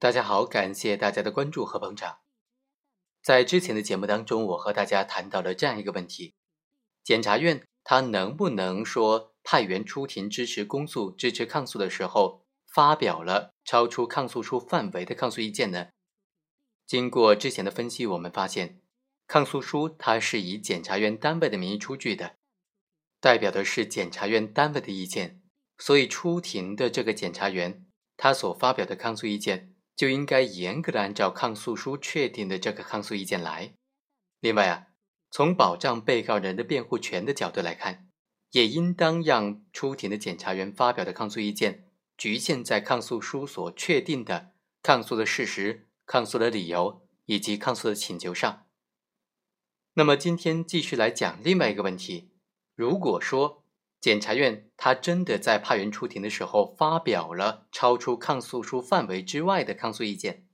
大家好，感谢大家的关注和捧场。在之前的节目当中，我和大家谈到了这样一个问题：检察院他能不能说派员出庭支持公诉、支持抗诉的时候，发表了超出抗诉书范围的抗诉意见呢？经过之前的分析，我们发现，抗诉书它是以检察院单位的名义出具的，代表的是检察院单位的意见，所以出庭的这个检察员他所发表的抗诉意见。就应该严格的按照抗诉书确定的这个抗诉意见来。另外啊，从保障被告人的辩护权的角度来看，也应当让出庭的检察员发表的抗诉意见局限在抗诉书所确定的抗诉的事实、抗诉的理由以及抗诉的请求上。那么今天继续来讲另外一个问题：如果说，检察院他真的在派员出庭的时候发表了超出抗诉书范围之外的抗诉意见，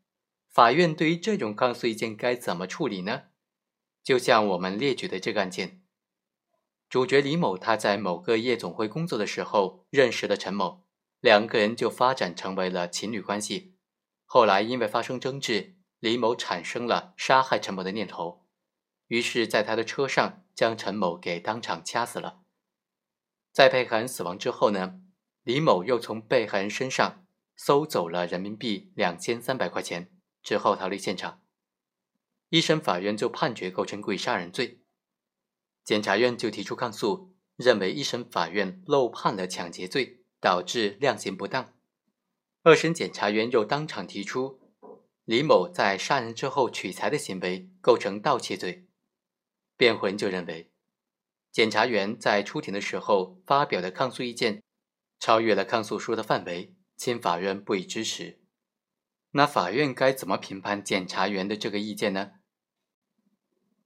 法院对于这种抗诉意见该怎么处理呢？就像我们列举的这个案件，主角李某他在某个夜总会工作的时候认识了陈某，两个人就发展成为了情侣关系。后来因为发生争执，李某产生了杀害陈某的念头，于是在他的车上将陈某给当场掐死了。在被害人死亡之后呢，李某又从被害人身上搜走了人民币两千三百块钱，之后逃离现场。一审法院就判决构成故意杀人罪，检察院就提出抗诉，认为一审法院漏判了抢劫罪，导致量刑不当。二审检察院又当场提出，李某在杀人之后取财的行为构成盗窃罪，辩护人就认为。检察员在出庭的时候发表的抗诉意见，超越了抗诉书的范围，请法院不予支持。那法院该怎么评判检察员的这个意见呢？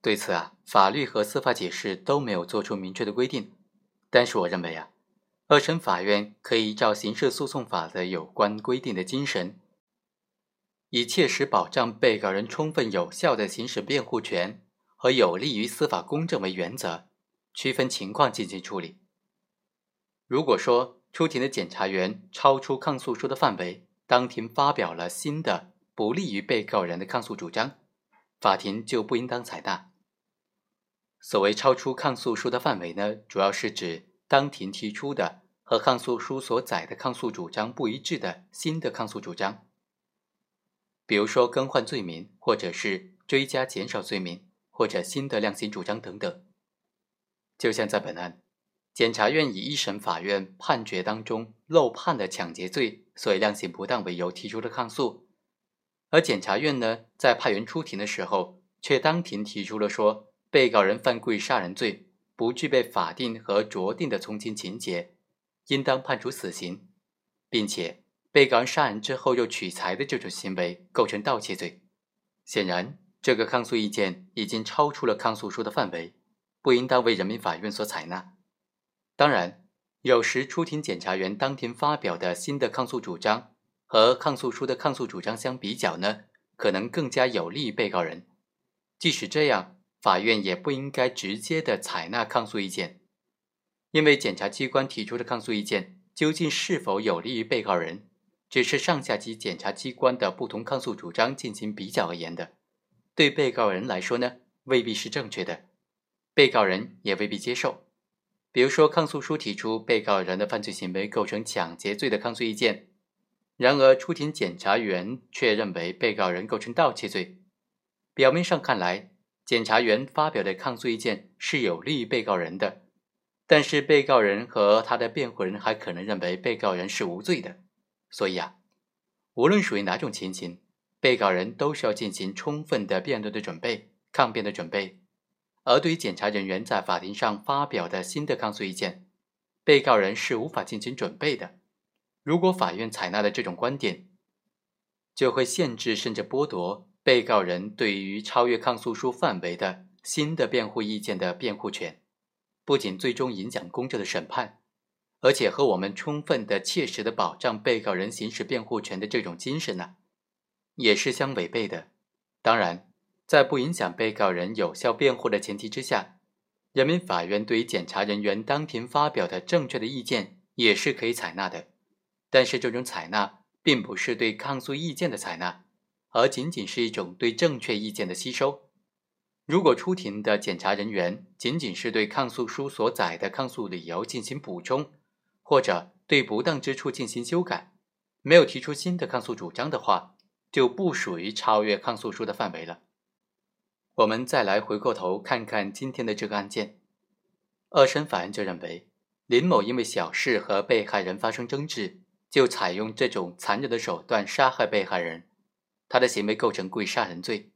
对此啊，法律和司法解释都没有做出明确的规定。但是我认为啊，二审法院可以依照刑事诉讼法的有关规定的精神，以切实保障被告人充分有效的行使辩护权和有利于司法公正为原则。区分情况进行处理。如果说出庭的检察员超出抗诉书的范围，当庭发表了新的不利于被告人的抗诉主张，法庭就不应当采纳。所谓超出抗诉书的范围呢，主要是指当庭提出的和抗诉书所载的抗诉主张不一致的新的抗诉主张，比如说更换罪名，或者是追加减少罪名，或者新的量刑主张等等。就像在本案，检察院以一审法院判决当中漏判的抢劫罪，所以量刑不当为由提出的抗诉，而检察院呢，在派员出庭的时候，却当庭提出了说，被告人犯故意杀人罪，不具备法定和酌定的从轻情节，应当判处死刑，并且被告人杀人之后又取财的这种行为构成盗窃罪，显然这个抗诉意见已经超出了抗诉书的范围。不应当为人民法院所采纳。当然，有时出庭检察员当庭发表的新的抗诉主张和抗诉书的抗诉主张相比较呢，可能更加有利于被告人。即使这样，法院也不应该直接的采纳抗诉意见，因为检察机关提出的抗诉意见究竟是否有利于被告人，只是上下级检察机关的不同抗诉主张进行比较而言的。对被告人来说呢，未必是正确的。被告人也未必接受。比如说，抗诉书提出被告人的犯罪行为构成抢劫罪的抗诉意见，然而出庭检察员却认为被告人构成盗窃罪。表面上看来，检察员发表的抗诉意见是有利于被告人的，但是被告人和他的辩护人还可能认为被告人是无罪的。所以啊，无论属于哪种情形，被告人都需要进行充分的辩论的准备、抗辩的准备。而对于检察人员在法庭上发表的新的抗诉意见，被告人是无法进行准备的。如果法院采纳了这种观点，就会限制甚至剥夺被告人对于超越抗诉书范围的新的辩护意见的辩护权，不仅最终影响公正的审判，而且和我们充分的、切实的保障被告人行使辩护权的这种精神呢，也是相违背的。当然。在不影响被告人有效辩护的前提之下，人民法院对于检察人员当庭发表的正确的意见也是可以采纳的。但是，这种采纳并不是对抗诉意见的采纳，而仅仅是一种对正确意见的吸收。如果出庭的检察人员仅仅是对抗诉书所载的抗诉理由进行补充，或者对不当之处进行修改，没有提出新的抗诉主张的话，就不属于超越抗诉书的范围了。我们再来回过头看看今天的这个案件，二审法院就认为，林某因为小事和被害人发生争执。就采用这种残忍的手段杀害被害人，他的行为构成故意杀人罪。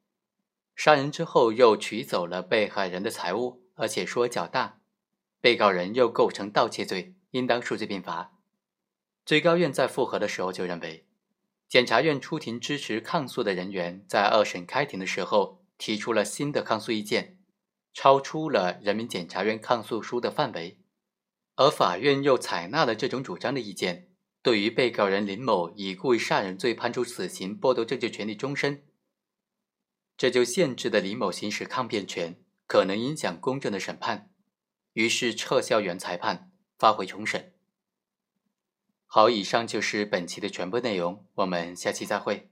杀人之后又取走了被害人的财物，而且数额较大，被告人又构成盗窃罪，应当数罪并罚。最高院在复核的时候就认为，检察院出庭支持抗诉的人员在二审开庭的时候提出了新的抗诉意见，超出了人民检察院抗诉书的范围，而法院又采纳了这种主张的意见。对于被告人林某以故意杀人罪判处死刑，剥夺政治权利终身，这就限制了李某行使抗辩权，可能影响公正的审判，于是撤销原裁判，发回重审。好，以上就是本期的全部内容，我们下期再会。